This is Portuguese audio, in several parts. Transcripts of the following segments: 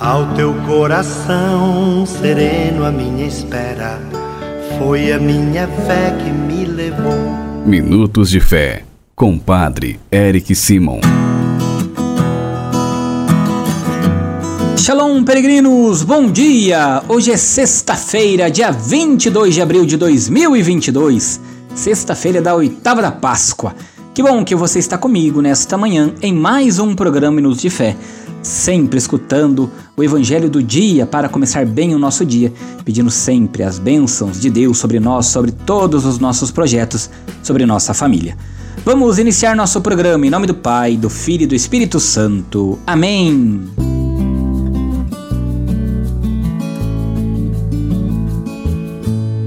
Ao teu coração sereno, a minha espera foi a minha fé que me levou. Minutos de Fé, com Padre Eric Simon. Shalom, peregrinos! Bom dia! Hoje é sexta-feira, dia 22 de abril de 2022, sexta-feira da oitava da Páscoa. Que bom que você está comigo nesta manhã em mais um programa Minutos de Fé sempre escutando o Evangelho do dia para começar bem o nosso dia, pedindo sempre as bênçãos de Deus sobre nós, sobre todos os nossos projetos, sobre nossa família. Vamos iniciar nosso programa em nome do Pai, do Filho e do Espírito Santo. Amém!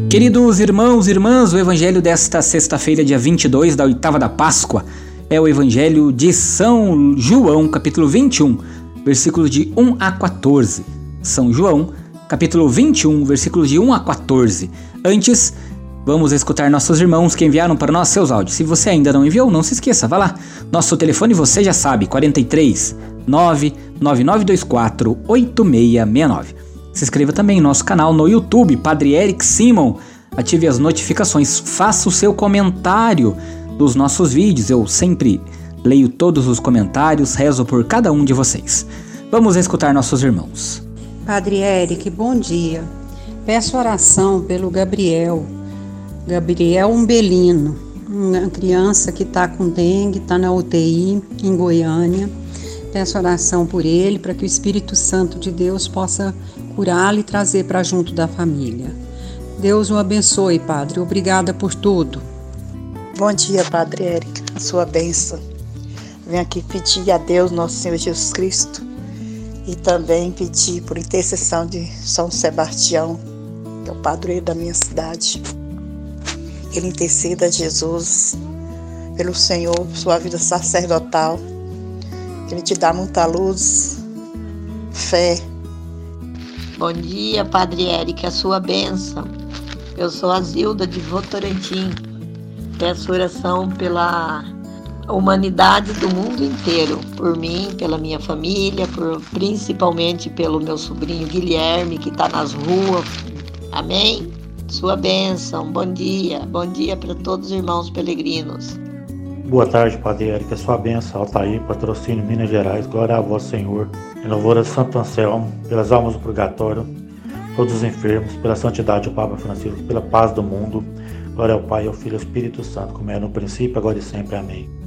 Queridos irmãos e irmãs, o evangelho desta sexta-feira, dia 22 da oitava da Páscoa, é o evangelho de São João, capítulo 21, versículos de 1 a 14. São João, capítulo 21, versículos de 1 a 14. Antes, vamos escutar nossos irmãos que enviaram para nós seus áudios. Se você ainda não enviou, não se esqueça, vá lá. Nosso telefone você já sabe, 43 99924 8669. Se inscreva também em nosso canal no YouTube, Padre Eric Simon. Ative as notificações, faça o seu comentário dos nossos vídeos. Eu sempre Leio todos os comentários, rezo por cada um de vocês. Vamos escutar nossos irmãos. Padre Eric, bom dia. Peço oração pelo Gabriel, Gabriel Umbelino, uma criança que está com dengue, está na UTI em Goiânia. Peço oração por ele, para que o Espírito Santo de Deus possa curá-lo e trazer para junto da família. Deus o abençoe, Padre. Obrigada por tudo. Bom dia, Padre Eric. Sua bênção Venho aqui pedir a Deus, nosso Senhor Jesus Cristo, e também pedir por intercessão de São Sebastião, que é o padroeiro da minha cidade. Ele interceda a Jesus pelo Senhor, sua vida sacerdotal. Que Ele te dá muita luz, fé. Bom dia, Padre Eric, a sua bênção. Eu sou a Zilda de Votorantim. Peço oração pela a humanidade do mundo inteiro, por mim, pela minha família, por, principalmente pelo meu sobrinho Guilherme, que está nas ruas. Amém? Sua bênção, bom dia, bom dia para todos os irmãos peregrinos. Boa tarde, Padre Érica, sua bênção, Altair, patrocínio Minas Gerais, glória a vós, Senhor. Em louvor a Santo Anselmo, pelas almas do purgatório, todos os enfermos, pela santidade do Papa Francisco, pela paz do mundo. Glória ao Pai, ao Filho e ao Espírito Santo, como é no princípio, agora e sempre. Amém.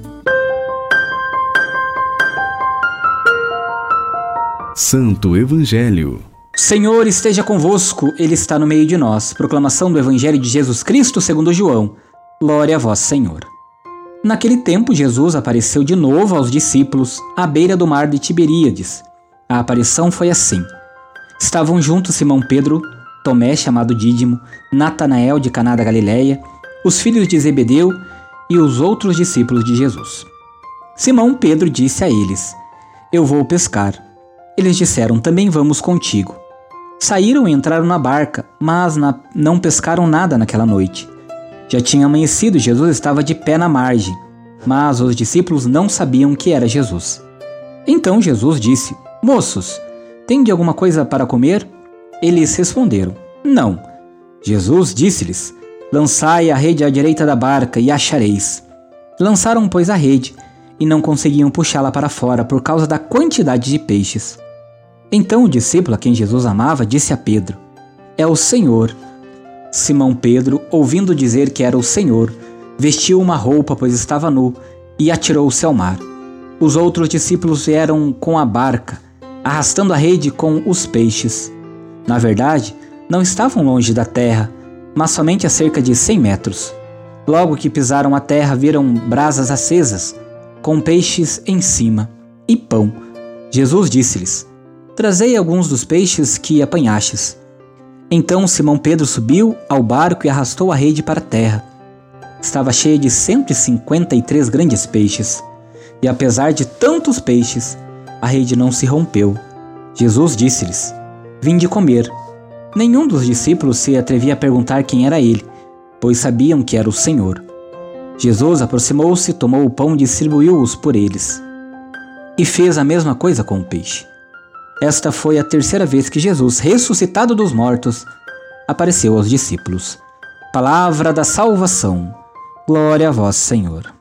Santo Evangelho. Senhor esteja convosco, Ele está no meio de nós. Proclamação do Evangelho de Jesus Cristo segundo João. Glória a vós, Senhor. Naquele tempo, Jesus apareceu de novo aos discípulos à beira do mar de Tiberíades. A aparição foi assim. Estavam juntos Simão Pedro, Tomé, chamado Dídimo, Natanael de Caná da Galileia, os filhos de Zebedeu e os outros discípulos de Jesus. Simão Pedro disse a eles: Eu vou pescar. Eles disseram: Também vamos contigo. Saíram e entraram na barca, mas na, não pescaram nada naquela noite. Já tinha amanhecido e Jesus estava de pé na margem, mas os discípulos não sabiam que era Jesus. Então Jesus disse: Moços, tem de alguma coisa para comer? Eles responderam: Não. Jesus disse-lhes: Lançai a rede à direita da barca e achareis. Lançaram, pois, a rede e não conseguiam puxá-la para fora por causa da quantidade de peixes. Então o discípulo a quem Jesus amava disse a Pedro: É o Senhor. Simão Pedro, ouvindo dizer que era o Senhor, vestiu uma roupa, pois estava nu, e atirou-se ao mar. Os outros discípulos vieram com a barca, arrastando a rede com os peixes. Na verdade, não estavam longe da terra, mas somente a cerca de cem metros. Logo que pisaram a terra, viram brasas acesas, com peixes em cima, e pão. Jesus disse-lhes: Trazei alguns dos peixes que apanhastes. Então Simão Pedro subiu ao barco e arrastou a rede para a terra. Estava cheia de 153 grandes peixes. E apesar de tantos peixes, a rede não se rompeu. Jesus disse-lhes: Vinde comer. Nenhum dos discípulos se atrevia a perguntar quem era ele, pois sabiam que era o Senhor. Jesus aproximou-se, tomou o pão e distribuiu-os por eles. E fez a mesma coisa com o peixe. Esta foi a terceira vez que Jesus, ressuscitado dos mortos, apareceu aos discípulos. Palavra da salvação. Glória a vós, Senhor.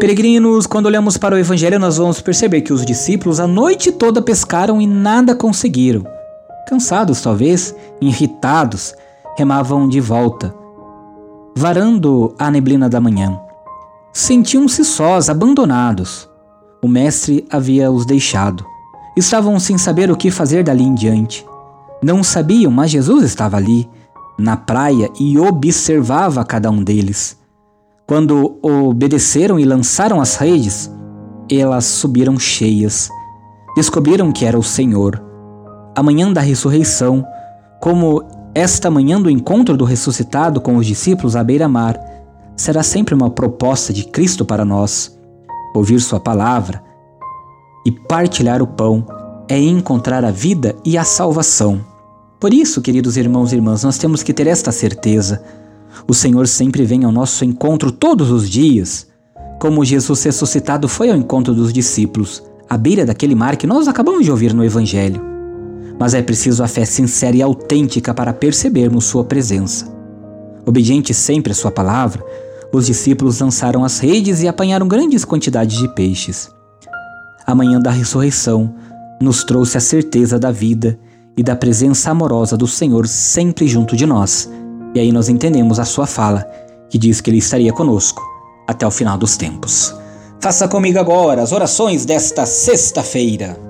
Peregrinos, quando olhamos para o Evangelho, nós vamos perceber que os discípulos a noite toda pescaram e nada conseguiram. Cansados, talvez, irritados, remavam de volta, varando a neblina da manhã. Sentiam-se sós, abandonados. O Mestre havia os deixado. Estavam sem saber o que fazer dali em diante. Não sabiam, mas Jesus estava ali, na praia, e observava cada um deles. Quando obedeceram e lançaram as redes, elas subiram cheias. Descobriram que era o Senhor. A manhã da ressurreição, como esta manhã do encontro do ressuscitado com os discípulos à beira-mar, será sempre uma proposta de Cristo para nós. Ouvir Sua palavra e partilhar o pão é encontrar a vida e a salvação. Por isso, queridos irmãos e irmãs, nós temos que ter esta certeza o Senhor sempre vem ao nosso encontro todos os dias, como Jesus ressuscitado foi ao encontro dos discípulos, à beira daquele mar que nós acabamos de ouvir no Evangelho. Mas é preciso a fé sincera e autêntica para percebermos Sua presença. Obedientes sempre à Sua palavra, os discípulos lançaram as redes e apanharam grandes quantidades de peixes. A manhã da ressurreição nos trouxe a certeza da vida e da presença amorosa do Senhor sempre junto de nós e aí nós entendemos a sua fala, que diz que ele estaria conosco até o final dos tempos. Faça comigo agora as orações desta sexta-feira.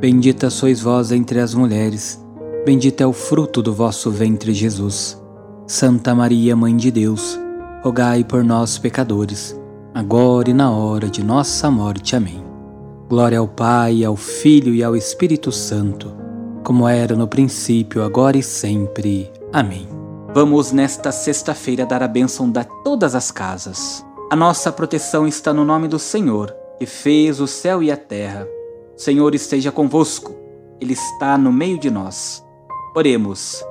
Bendita sois vós entre as mulheres, bendito é o fruto do vosso ventre, Jesus. Santa Maria, Mãe de Deus, rogai por nós, pecadores, agora e na hora de nossa morte. Amém. Glória ao Pai, ao Filho e ao Espírito Santo, como era no princípio, agora e sempre. Amém. Vamos nesta sexta-feira dar a bênção de todas as casas. A nossa proteção está no nome do Senhor, que fez o céu e a terra. Senhor esteja convosco, Ele está no meio de nós. Oremos.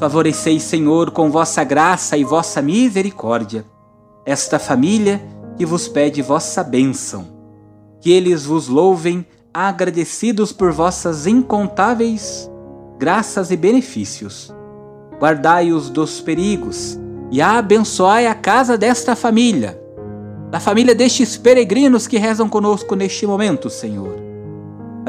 Favoreceis, Senhor, com vossa graça e vossa misericórdia, esta família que vos pede vossa bênção. Que eles vos louvem, agradecidos por vossas incontáveis graças e benefícios guardai-os dos perigos e abençoai a casa desta família, da família destes peregrinos que rezam conosco neste momento, Senhor.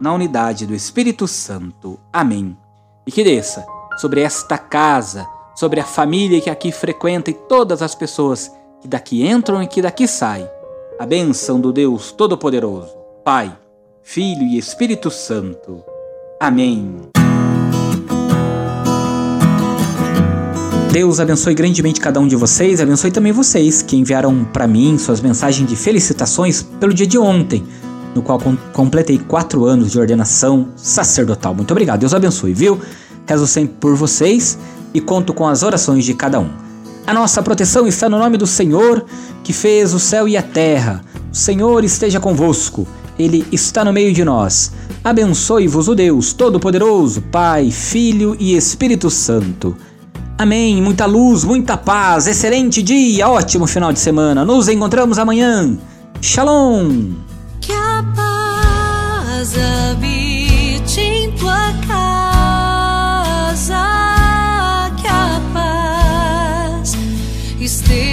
na unidade do Espírito Santo. Amém. E que desça sobre esta casa, sobre a família que aqui frequenta e todas as pessoas que daqui entram e que daqui saem, a bênção do Deus Todo-Poderoso, Pai, Filho e Espírito Santo. Amém. Deus abençoe grandemente cada um de vocês, abençoe também vocês que enviaram para mim suas mensagens de felicitações pelo dia de ontem, no qual com completei quatro anos de ordenação sacerdotal. Muito obrigado, Deus abençoe, viu? Rezo sempre por vocês e conto com as orações de cada um. A nossa proteção está no nome do Senhor, que fez o céu e a terra. O Senhor esteja convosco, Ele está no meio de nós. Abençoe-vos o Deus Todo-Poderoso, Pai, Filho e Espírito Santo. Amém. Muita luz, muita paz, excelente dia, ótimo final de semana. Nos encontramos amanhã. Shalom. Deus habite em tua casa, que a paz esteja.